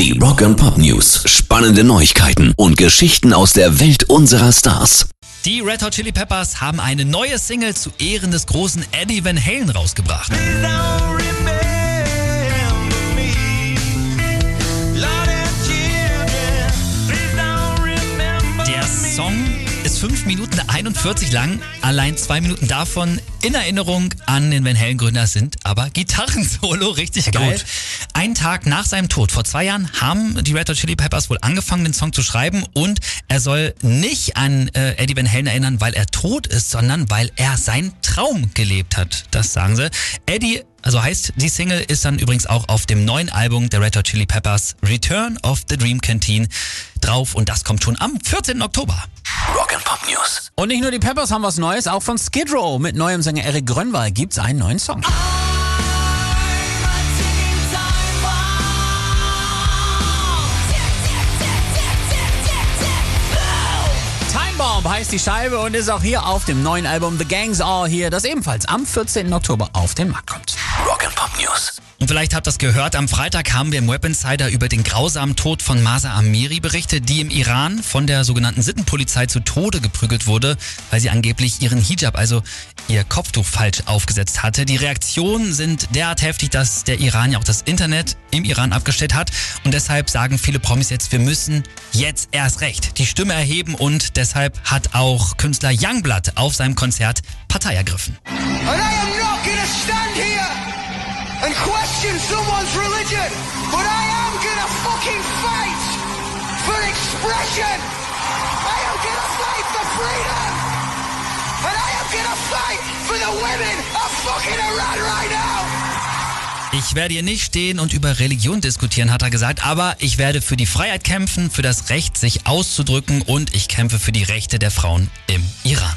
Die Rock and Pop News. Spannende Neuigkeiten und Geschichten aus der Welt unserer Stars. Die Red Hot Chili Peppers haben eine neue Single zu Ehren des großen Eddie Van Halen rausgebracht. Der Song ist 5 Minuten 41 lang. Allein zwei Minuten davon in Erinnerung an den Van Halen Gründer sind aber Gitarrensolo. Richtig geil. Gut. Einen Tag nach seinem Tod, vor zwei Jahren, haben die Red Hot Chili Peppers wohl angefangen, den Song zu schreiben und er soll nicht an äh, Eddie Van Halen erinnern, weil er tot ist, sondern weil er seinen Traum gelebt hat. Das sagen sie. Eddie also heißt, die Single ist dann übrigens auch auf dem neuen Album der Red Hot Chili Peppers Return of the Dream Canteen drauf und das kommt schon am 14. Oktober. Rock and Pop News. Und nicht nur die Peppers haben was Neues, auch von Skid Row. Mit neuem Sänger Eric Grönwald gibt's einen neuen Song. Bomb heißt die Scheibe und ist auch hier auf dem neuen Album The Gangs All Here, das ebenfalls am 14. Oktober auf den Markt kommt. Rock and Pop News. Und vielleicht habt ihr das gehört, am Freitag haben wir im Web Insider über den grausamen Tod von Masa Amiri berichtet, die im Iran von der sogenannten Sittenpolizei zu Tode geprügelt wurde, weil sie angeblich ihren Hijab, also ihr Kopftuch falsch aufgesetzt hatte. Die Reaktionen sind derart heftig, dass der Iran ja auch das Internet im Iran abgestellt hat und deshalb sagen viele Promis jetzt, wir müssen jetzt erst recht die Stimme erheben und deshalb hat auch Künstler Youngblood auf seinem Konzert Partei ergriffen. And I am not gonna stand here and question someone's religion, but I am gonna fucking fight for expression. I am gonna fight for freedom. And I am gonna fight for the women of fucking Iran right now. Ich werde hier nicht stehen und über Religion diskutieren, hat er gesagt, aber ich werde für die Freiheit kämpfen, für das Recht, sich auszudrücken und ich kämpfe für die Rechte der Frauen im Iran.